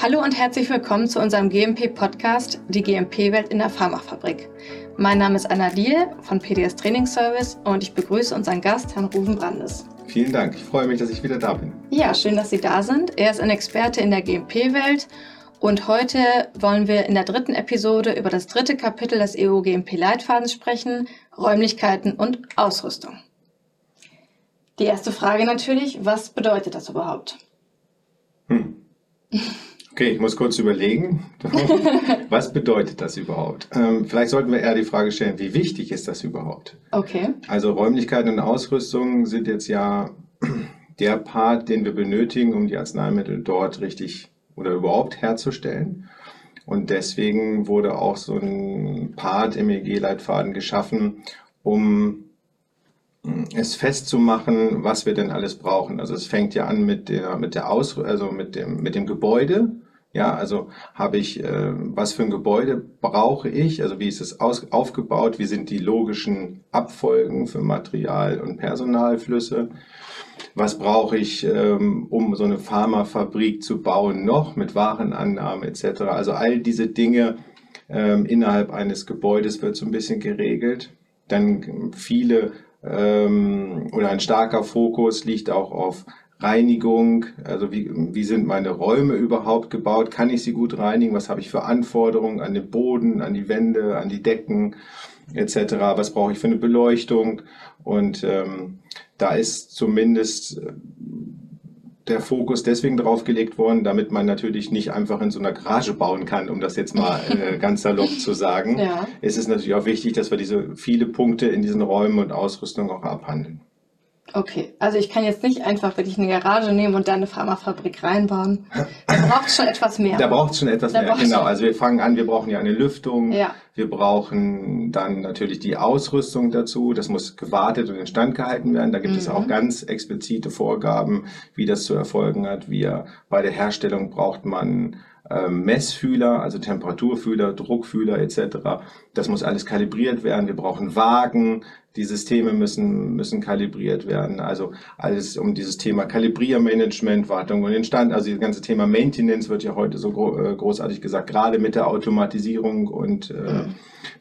Hallo und herzlich willkommen zu unserem GMP-Podcast, die GMP-Welt in der Pharmafabrik. Mein Name ist Anna Diel von PDS Training Service und ich begrüße unseren Gast, Herrn Ruben Brandes. Vielen Dank, ich freue mich, dass ich wieder da bin. Ja, schön, dass Sie da sind. Er ist ein Experte in der GMP-Welt und heute wollen wir in der dritten Episode über das dritte Kapitel des EU-GMP-Leitfadens sprechen, Räumlichkeiten und Ausrüstung. Die erste Frage natürlich, was bedeutet das überhaupt? Hm. Okay, ich muss kurz überlegen. Was bedeutet das überhaupt? Ähm, vielleicht sollten wir eher die Frage stellen, wie wichtig ist das überhaupt? Okay. Also Räumlichkeiten und Ausrüstung sind jetzt ja der Part, den wir benötigen, um die Arzneimittel dort richtig oder überhaupt herzustellen. Und deswegen wurde auch so ein Part im EG-Leitfaden geschaffen, um es festzumachen, was wir denn alles brauchen. Also es fängt ja an mit der mit der Aus also mit dem mit dem Gebäude. Ja, also habe ich äh, was für ein Gebäude brauche ich? Also wie ist es aus, aufgebaut? Wie sind die logischen Abfolgen für Material und Personalflüsse? Was brauche ich, ähm, um so eine Pharmafabrik zu bauen noch mit Warenannahme etc. Also all diese Dinge ähm, innerhalb eines Gebäudes wird so ein bisschen geregelt. Dann viele ähm, oder ein starker Fokus liegt auch auf Reinigung, also wie, wie sind meine Räume überhaupt gebaut, kann ich sie gut reinigen, was habe ich für Anforderungen an den Boden, an die Wände, an die Decken etc., was brauche ich für eine Beleuchtung und ähm, da ist zumindest der Fokus deswegen drauf gelegt worden, damit man natürlich nicht einfach in so einer Garage bauen kann, um das jetzt mal äh, ganz salopp zu sagen. Ja. Es ist natürlich auch wichtig, dass wir diese viele Punkte in diesen Räumen und Ausrüstung auch abhandeln. Okay, also ich kann jetzt nicht einfach wirklich eine Garage nehmen und da eine Pharmafabrik reinbauen. Da braucht es schon etwas mehr. Da braucht es schon etwas da mehr, genau. Also wir fangen an, wir brauchen ja eine Lüftung, ja. wir brauchen dann natürlich die Ausrüstung dazu, das muss gewartet und instand gehalten werden. Da gibt mhm. es auch ganz explizite Vorgaben, wie das zu erfolgen hat. Wir, bei der Herstellung braucht man ähm, Messfühler, also Temperaturfühler, Druckfühler etc. Das muss alles kalibriert werden. Wir brauchen Wagen, die Systeme müssen, müssen kalibriert werden. Also alles um dieses Thema Kalibriermanagement, Wartung und Instand. Also das ganze Thema Maintenance wird ja heute so äh, großartig gesagt. Gerade mit der Automatisierung und äh,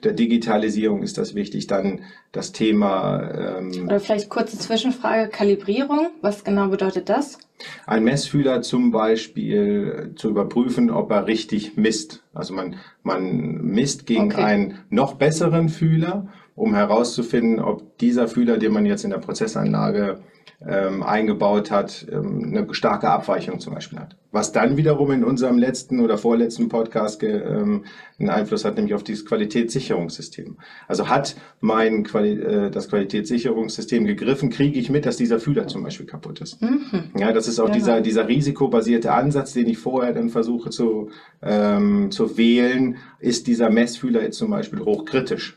der Digitalisierung ist das wichtig. Dann das Thema. Ähm, Oder vielleicht kurze Zwischenfrage: Kalibrierung. Was genau bedeutet das? Ein Messfühler zum Beispiel zu überprüfen, ob er richtig misst. Also man, man misst gegen okay. einen noch besseren Fühler um herauszufinden, ob dieser Fühler, den man jetzt in der Prozessanlage ähm, eingebaut hat, ähm, eine starke Abweichung zum Beispiel hat. Was dann wiederum in unserem letzten oder vorletzten Podcast ähm, einen Einfluss hat, nämlich auf dieses Qualitätssicherungssystem. Also hat mein Quali äh, das Qualitätssicherungssystem gegriffen, kriege ich mit, dass dieser Fühler zum Beispiel kaputt ist. Mhm. Ja, das ist auch ja. dieser, dieser risikobasierte Ansatz, den ich vorher dann versuche zu, ähm, zu wählen. Ist dieser Messfühler jetzt zum Beispiel hochkritisch?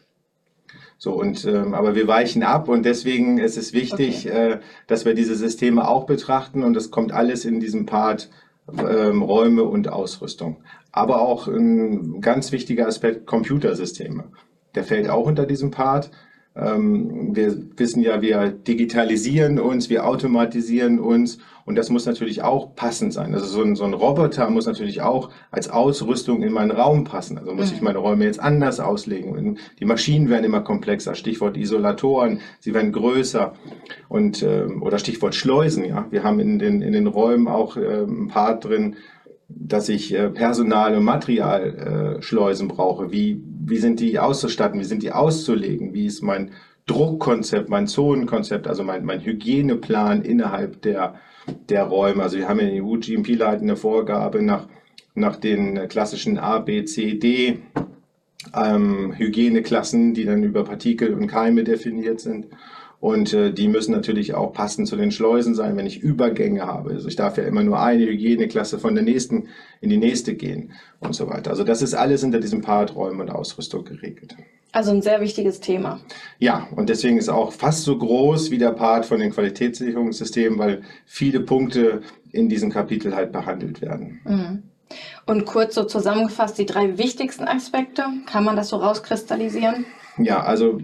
So und ähm, aber wir weichen ab und deswegen ist es wichtig, okay. äh, dass wir diese Systeme auch betrachten und das kommt alles in diesem Part ähm, Räume und Ausrüstung. Aber auch ein ganz wichtiger Aspekt Computersysteme. Der fällt auch unter diesem Part. Ähm, wir wissen ja, wir digitalisieren uns, wir automatisieren uns und das muss natürlich auch passend sein. Also so ein, so ein Roboter muss natürlich auch als Ausrüstung in meinen Raum passen. Also muss mhm. ich meine Räume jetzt anders auslegen. Die Maschinen werden immer komplexer. Stichwort Isolatoren, sie werden größer und ähm, oder Stichwort Schleusen. Ja, wir haben in den in den Räumen auch ähm, ein Part drin, dass ich äh, Personal und Materialschleusen äh, brauche. Wie, wie sind die auszustatten? Wie sind die auszulegen? Wie ist mein Druckkonzept, mein Zonenkonzept, also mein, mein Hygieneplan innerhalb der, der Räume? Also wir haben in den EU-GMP-Leiten eine Vorgabe nach, nach den klassischen A, B, C, D ähm, Hygieneklassen, die dann über Partikel und Keime definiert sind. Und äh, die müssen natürlich auch passend zu den Schleusen sein, wenn ich Übergänge habe. Also ich darf ja immer nur eine Hygieneklasse von der nächsten in die nächste gehen und so weiter. Also das ist alles hinter diesem Part Räume und Ausrüstung geregelt. Also ein sehr wichtiges Thema. Ja, und deswegen ist auch fast so groß wie der Part von den Qualitätssicherungssystemen, weil viele Punkte in diesem Kapitel halt behandelt werden. Mhm. Und kurz so zusammengefasst, die drei wichtigsten Aspekte, kann man das so rauskristallisieren? Ja, also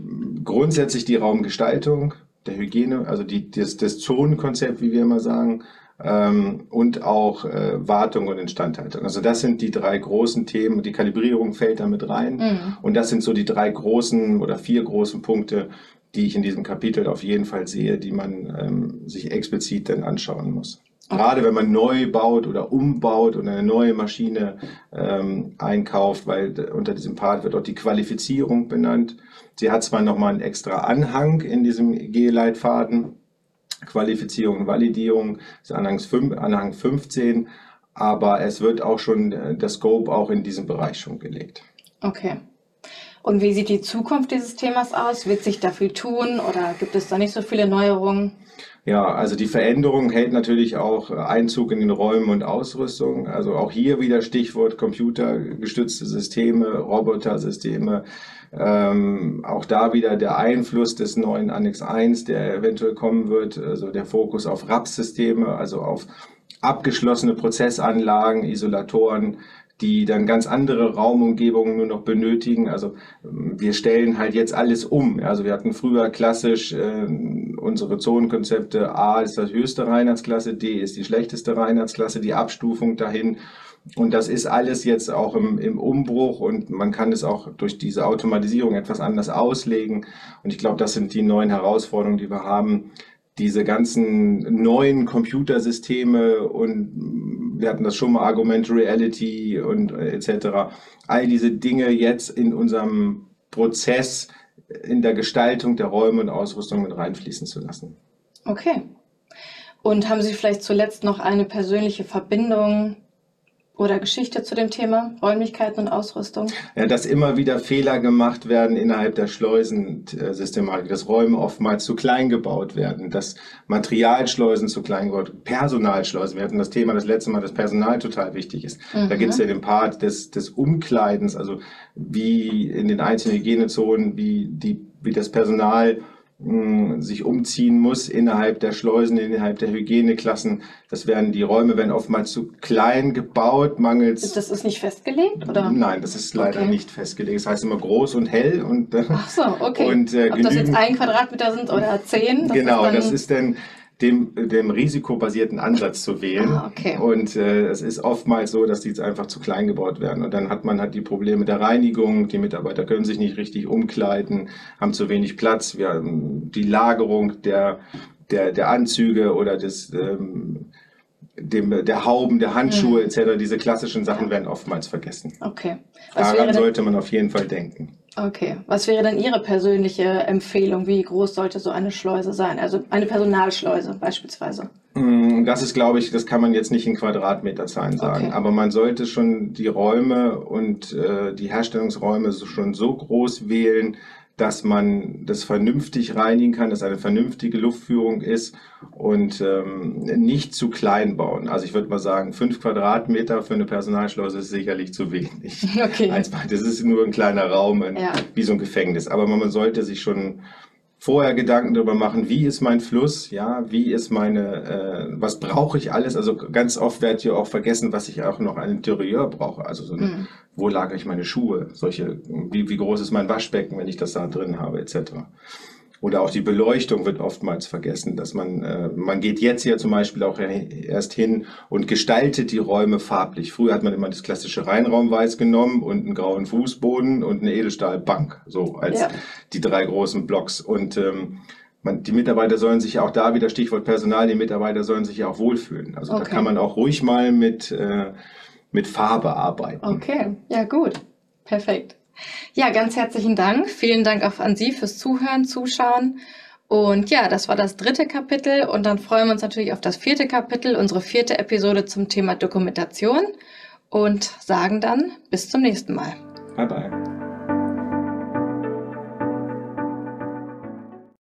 grundsätzlich die Raumgestaltung, der Hygiene, also die, das, das Zonenkonzept, wie wir immer sagen, ähm, und auch äh, Wartung und Instandhaltung. Also das sind die drei großen Themen. Die Kalibrierung fällt damit rein. Mhm. Und das sind so die drei großen oder vier großen Punkte, die ich in diesem Kapitel auf jeden Fall sehe, die man ähm, sich explizit dann anschauen muss. Gerade wenn man neu baut oder umbaut und eine neue Maschine ähm, einkauft, weil unter diesem Part wird auch die Qualifizierung benannt. Sie hat zwar nochmal einen extra Anhang in diesem G-Leitfaden, Qualifizierung und Validierung, ist Anhang 15, aber es wird auch schon äh, der Scope auch in diesem Bereich schon gelegt. Okay. Und wie sieht die Zukunft dieses Themas aus? Wird sich da viel tun oder gibt es da nicht so viele Neuerungen? Ja, also die Veränderung hält natürlich auch Einzug in den Räumen und Ausrüstung. Also auch hier wieder Stichwort computergestützte Systeme, Robotersysteme. Ähm, auch da wieder der Einfluss des neuen Annex 1, der eventuell kommen wird, also der Fokus auf RAP-Systeme, also auf abgeschlossene Prozessanlagen, Isolatoren, die dann ganz andere Raumumgebungen nur noch benötigen. Also ähm, wir stellen halt jetzt alles um. Also wir hatten früher klassisch äh, unsere Zonenkonzepte, A ist das höchste Reinheitsklasse, D ist die schlechteste Reinheitsklasse, die Abstufung dahin. Und das ist alles jetzt auch im, im Umbruch und man kann es auch durch diese Automatisierung etwas anders auslegen. Und ich glaube, das sind die neuen Herausforderungen, die wir haben, diese ganzen neuen Computersysteme und wir hatten das schon mal Argument Reality und äh, etc. All diese Dinge jetzt in unserem Prozess in der Gestaltung der Räume und Ausrüstung mit reinfließen zu lassen. Okay. Und haben Sie vielleicht zuletzt noch eine persönliche Verbindung oder Geschichte zu dem Thema Räumlichkeiten und Ausrüstung? Ja, dass immer wieder Fehler gemacht werden innerhalb der Schleusensystematik, dass Räume oftmals zu klein gebaut werden, dass Materialschleusen zu klein gebaut werden, Personalschleusen. Wir hatten das Thema das letzte Mal, dass Personal total wichtig ist. Mhm. Da gibt es ja den Part des, des Umkleidens, also wie in den einzelnen Hygienezonen, wie, die, wie das Personal sich umziehen muss innerhalb der Schleusen, innerhalb der Hygieneklassen. Das werden die Räume werden oftmals zu klein gebaut, mangels. Das ist nicht festgelegt, oder? Nein, das ist leider okay. nicht festgelegt. Das heißt immer groß und hell und. Ach so, okay. Und, äh, Ob das jetzt ein Quadratmeter sind oder zehn? Das genau, ist das ist dann dem, dem risikobasierten Ansatz zu wählen. Ah, okay. Und äh, es ist oftmals so, dass die einfach zu klein gebaut werden. Und dann hat man halt die Probleme der Reinigung. Die Mitarbeiter können sich nicht richtig umkleiden, haben zu wenig Platz. Wir haben die Lagerung der, der, der Anzüge oder des, ähm, dem, der Hauben, der Handschuhe mhm. etc. Diese klassischen Sachen werden oftmals vergessen. Okay. Was Daran sollte man auf jeden Fall denken. Okay. Was wäre denn Ihre persönliche Empfehlung? Wie groß sollte so eine Schleuse sein? Also eine Personalschleuse beispielsweise. Mm, das ist, glaube ich, das kann man jetzt nicht in Quadratmeterzahlen sagen. Okay. Aber man sollte schon die Räume und äh, die Herstellungsräume so, schon so groß wählen, dass man das vernünftig reinigen kann, dass eine vernünftige Luftführung ist und ähm, nicht zu klein bauen. Also ich würde mal sagen, fünf Quadratmeter für eine Personalschleuse ist sicherlich zu wenig. Okay. Das ist nur ein kleiner Raum, ja. wie so ein Gefängnis. Aber man sollte sich schon vorher Gedanken darüber machen, wie ist mein Fluss, ja, wie ist meine, äh, was brauche ich alles? Also ganz oft wird ja auch vergessen, was ich auch noch an Interieur brauche. Also so eine, mhm. wo lagere ich meine Schuhe? Solche, wie, wie groß ist mein Waschbecken, wenn ich das da drin habe, etc. Oder auch die Beleuchtung wird oftmals vergessen, dass man, äh, man geht jetzt ja zum Beispiel auch erst hin und gestaltet die Räume farblich. Früher hat man immer das klassische Reinraumweiß genommen und einen grauen Fußboden und eine Edelstahlbank, so als ja. die drei großen Blocks. Und ähm, man, die Mitarbeiter sollen sich auch da wieder Stichwort Personal, die Mitarbeiter sollen sich ja auch wohlfühlen. Also okay. da kann man auch ruhig mal mit, äh, mit Farbe arbeiten. Okay, ja gut, perfekt. Ja, ganz herzlichen Dank. Vielen Dank auch an Sie fürs Zuhören, Zuschauen. Und ja, das war das dritte Kapitel und dann freuen wir uns natürlich auf das vierte Kapitel, unsere vierte Episode zum Thema Dokumentation und sagen dann bis zum nächsten Mal. Bye bye.